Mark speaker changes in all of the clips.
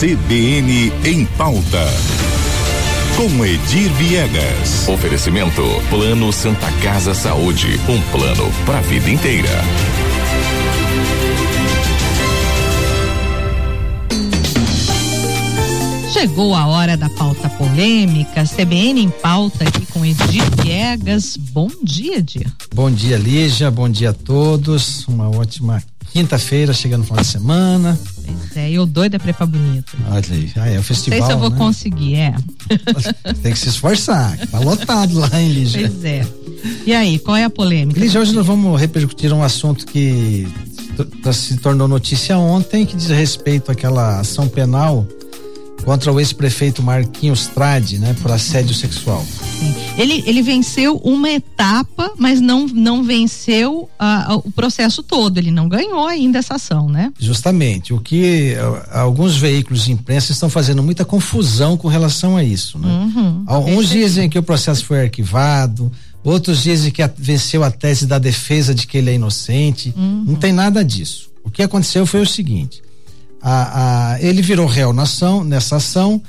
Speaker 1: CBN em pauta. Com Edir Viegas. Oferecimento Plano Santa Casa Saúde, um plano para a vida inteira.
Speaker 2: Chegou a hora da pauta polêmica, CBN em pauta aqui com Edir Viegas. Bom dia, Edir.
Speaker 3: Bom dia, Lígia. Bom dia a todos. Uma ótima quinta-feira, chegando no final de semana.
Speaker 2: É, eu doida pra ir pra bonito.
Speaker 3: Olha aí, ah, é o festival.
Speaker 2: Não sei se eu vou
Speaker 3: né?
Speaker 2: conseguir, é.
Speaker 3: Tem que se esforçar, tá lotado lá, hein, Lígia?
Speaker 2: Pois é. E aí, qual é a polêmica?
Speaker 3: Lígia, hoje nós vamos repercutir um assunto que se tornou notícia ontem, que diz respeito àquela ação penal contra o ex-prefeito Marquinhos Trade, né, por assédio sexual.
Speaker 2: Sim. Ele, ele venceu uma etapa, mas não, não venceu uh, o processo todo. Ele não ganhou ainda essa ação, né?
Speaker 3: Justamente. O que uh, alguns veículos de imprensa estão fazendo muita confusão com relação a isso, né?
Speaker 2: Uhum,
Speaker 3: Uns dizem que o processo foi arquivado, outros dizem que a, venceu a tese da defesa de que ele é inocente.
Speaker 2: Uhum.
Speaker 3: Não tem nada disso. O que aconteceu foi o seguinte: a, a, ele virou réu na ação, nessa ação,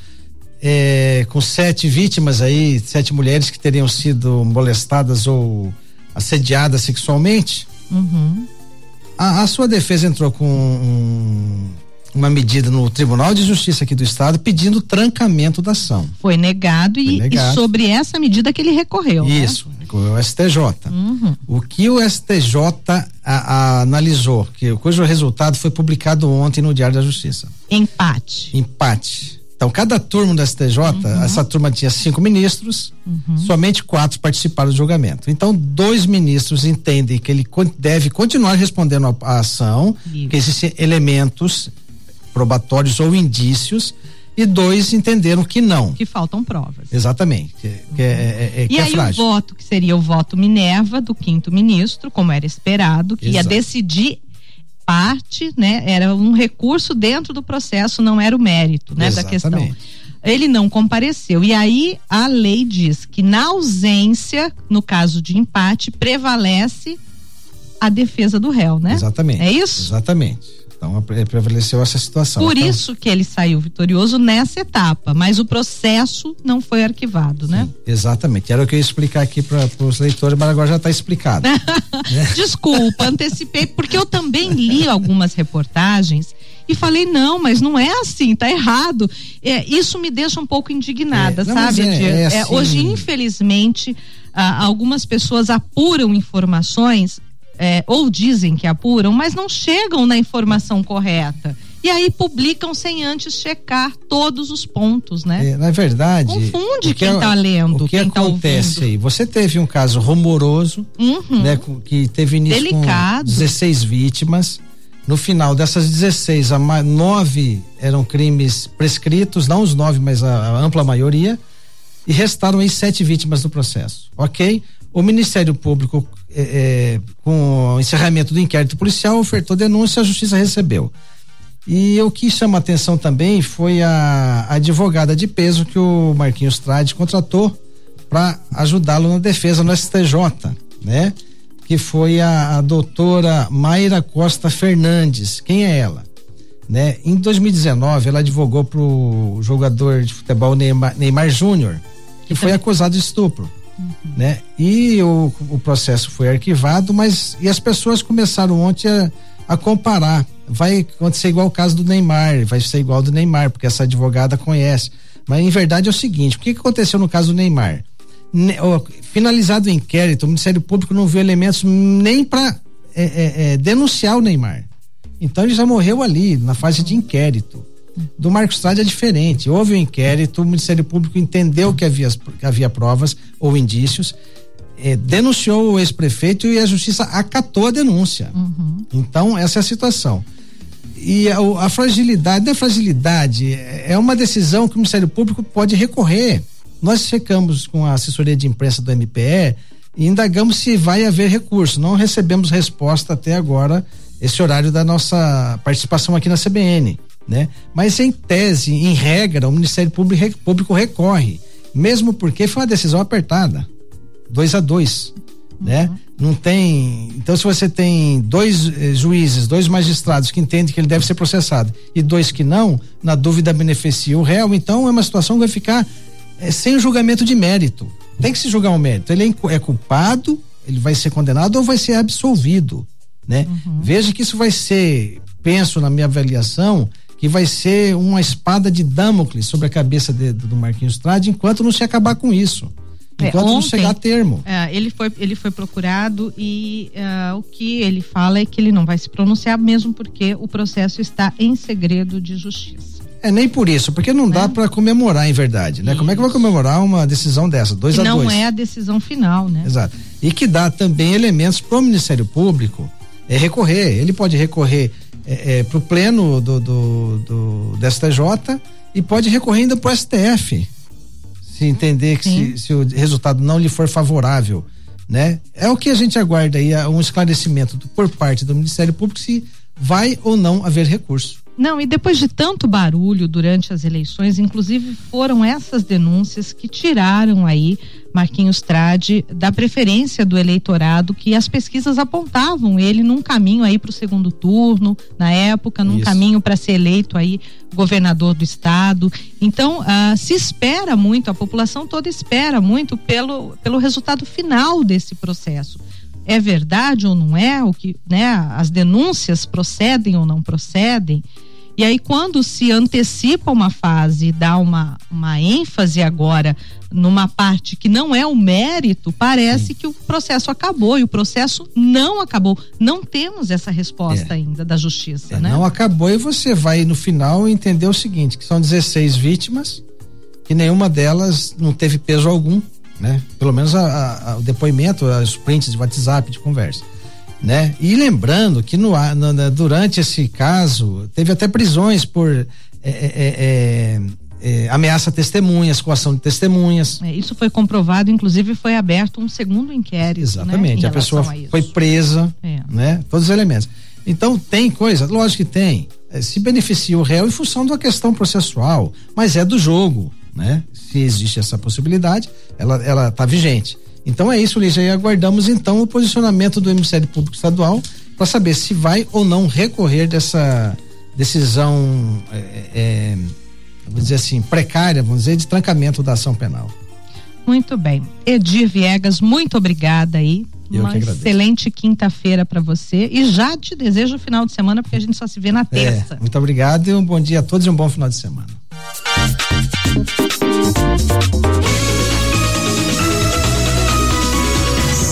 Speaker 3: é, com sete vítimas aí, sete mulheres que teriam sido molestadas ou assediadas sexualmente.
Speaker 2: Uhum.
Speaker 3: A, a, sua defesa entrou com um, uma medida no Tribunal de Justiça aqui do Estado pedindo trancamento da ação.
Speaker 2: Foi negado,
Speaker 3: Foi
Speaker 2: e,
Speaker 3: negado.
Speaker 2: e, sobre essa medida que ele recorreu.
Speaker 3: Isso,
Speaker 2: né?
Speaker 3: recorreu ao STJ.
Speaker 2: Uhum.
Speaker 3: O que o STJ a, analisou, que, cujo resultado foi publicado ontem no Diário da Justiça.
Speaker 2: Empate.
Speaker 3: Empate. Então, cada turma do STJ, uhum. essa turma tinha cinco ministros,
Speaker 2: uhum.
Speaker 3: somente quatro participaram do julgamento. Então, dois ministros entendem que ele deve continuar respondendo a, ação, que existem elementos probatórios ou indícios, e dois entenderam que não.
Speaker 2: Que faltam provas.
Speaker 3: Exatamente. Que, que é, é,
Speaker 2: e
Speaker 3: que
Speaker 2: aí
Speaker 3: é
Speaker 2: o voto, que seria o voto Minerva do quinto ministro, como era esperado, que
Speaker 3: Exato.
Speaker 2: ia decidir parte, né? Era um recurso dentro do processo, não era o mérito, né? Da questão. Ele não compareceu. E aí a lei diz que na ausência, no caso de empate, prevalece a defesa do réu, né?
Speaker 3: Exatamente.
Speaker 2: É isso?
Speaker 3: Exatamente. Então prevaleceu essa situação.
Speaker 2: Por
Speaker 3: então,
Speaker 2: isso que ele saiu vitorioso nessa etapa, mas o processo não foi arquivado, né?
Speaker 3: sim, exatamente. Era o que eu ia explicar aqui para os leitores, mas agora já está explicado.
Speaker 2: né? Desculpa, antecipei, porque eu também li algumas reportagens e falei, não, mas não é assim, tá errado. É, isso me deixa um pouco indignada,
Speaker 3: É, não,
Speaker 2: sabe?
Speaker 3: é- é
Speaker 2: É,
Speaker 3: assim-
Speaker 2: hoje, infelizmente, ah, algumas pessoas apuram informações é, ou dizem que apuram, mas não chegam na informação correta. E aí publicam sem antes checar todos os pontos, né?
Speaker 3: É, na verdade.
Speaker 2: Confunde
Speaker 3: que
Speaker 2: quem
Speaker 3: é-
Speaker 2: está lendo,
Speaker 3: O que
Speaker 2: quem tá
Speaker 3: acontece
Speaker 2: ouvindo.
Speaker 3: aí? Você teve um caso rumoroso,
Speaker 2: Uhum.
Speaker 3: né, que teve início
Speaker 2: Delicado.
Speaker 3: com 16 vítimas. No final dessas 16, a nove eram crimes prescritos, não os nove, mas a, a ampla maioria, e restaram aí sete vítimas do processo. Ok? O Ministério Público, é, é, com o encerramento do inquérito policial, ofertou denúncia, a justiça recebeu. E o que chama atenção também foi a, a advogada de peso que o Marquinhos Trade contratou para ajudá-lo na defesa no STJ, né? Que foi a, a doutora Mayra Costa Fernandes. Quem é ela? Né? Em 2019, ela advogou para o jogador de futebol Neymar, Neymar Júnior, que foi acusado de estupro. Né? E o, o processo foi arquivado, mas e as pessoas começaram ontem a, a comparar. Vai acontecer igual o caso do Neymar, vai ser igual do Neymar, porque essa advogada conhece. Mas em verdade é o seguinte: o que, aconteceu no caso do Neymar? Finalizado o inquérito, o Ministério Público não viu elementos nem para é, é, é, denunciar o Neymar. Então ele já morreu ali, na fase de inquérito. Do Marcos Trade é diferente. Houve um inquérito, o Ministério Público entendeu que havia, que havia provas ou indícios, eh, denunciou o ex-prefeito e a justiça acatou a denúncia.
Speaker 2: Uhum.
Speaker 3: Então, essa é a situação. E a, a fragilidade, não é fragilidade, é uma decisão que o Ministério Público pode recorrer. Nós checamos com a assessoria de imprensa do MPE e indagamos se vai haver recurso. Não recebemos resposta até agora, esse horário da nossa participação aqui na CBN. Né? Mas em tese, em regra, o Ministério Público, Público recorre, mesmo porque foi uma decisão apertada, 2 a 2 né? Não tem. Então, se você tem dois eh, juízes, dois magistrados que entendem que ele deve ser processado e dois que não, na dúvida beneficia o réu, então é uma situação que vai ficar eh, sem julgamento de mérito. Tem que se julgar um mérito. Ele é, é culpado, ele vai ser condenado ou vai ser absolvido, né? Uhum. Veja que isso vai ser, penso na minha avaliação, que vai ser uma espada de Damocles sobre a cabeça de, do Marquinhos Trade enquanto não se acabar com isso. É, enquanto ontem, não chegar a termo.
Speaker 2: É, ele, foi, ele foi procurado e uh, o que ele fala é que ele não vai se pronunciar, mesmo porque o processo está em segredo de justiça.
Speaker 3: É, nem por isso, porque não dá é. para comemorar em verdade, né? Isso. Como é que vai comemorar uma decisão dessa? Dois e a
Speaker 2: não
Speaker 3: dois.
Speaker 2: Não é a decisão final, né?
Speaker 3: Exato. E que dá também elementos para o Ministério Público é recorrer. Ele pode recorrer é, é, para o pleno do, do, do, do STJ e pode recorrer ainda para o STF se entender que se, se, o resultado não lhe for favorável, né? É o que a gente aguarda aí, um esclarecimento por parte do Ministério Público se vai ou não haver recurso.
Speaker 2: Não, e depois de tanto barulho durante as eleições, inclusive foram essas denúncias que tiraram aí Marquinhos Trade da preferência do eleitorado que as pesquisas apontavam ele num caminho aí para o segundo turno, na época, num Isso. caminho para ser eleito aí governador do estado. Então, ah, se espera muito, a população toda espera muito pelo, pelo resultado final desse processo é verdade ou não é, o que, né, as denúncias procedem ou não procedem. E aí, quando se antecipa uma fase e dá uma, uma ênfase agora numa parte que não é o mérito, parece Sim. que o processo acabou e o processo não acabou. Não temos essa resposta é. ainda da justiça,
Speaker 3: é,
Speaker 2: né?
Speaker 3: Não acabou e você vai no final entender o seguinte, que são 16 vítimas, que nenhuma delas não teve peso algum, né? Pelo menos a, a, o depoimento, os prints de WhatsApp de conversa né? E lembrando que no, no, durante esse caso teve até prisões por é, é, é, é ameaça a testemunhas, coação de testemunhas.
Speaker 2: É, isso foi comprovado, inclusive foi aberto um segundo inquérito. Né,
Speaker 3: Exatamente,
Speaker 2: né,
Speaker 3: a pessoa a foi presa, é. né? Todos os elementos. Então tem coisa, lógico que tem. Se beneficia o réu em função da questão processual, mas é do jogo, né? Se existe essa possibilidade, ela ela está vigente. Então é isso, Lígia. E aguardamos então o posicionamento do Ministério Público Estadual para saber se vai ou não recorrer dessa decisão, é, é, vamos dizer assim, precária, vamos dizer, de trancamento da ação penal.
Speaker 2: Muito bem. Edir Viegas, muito obrigada aí. Eu Uma excelente quinta-feira para você e já te desejo o final de semana porque a gente só se vê na é, terça.
Speaker 3: É, muito obrigado e um bom dia a todos e um bom final de semana.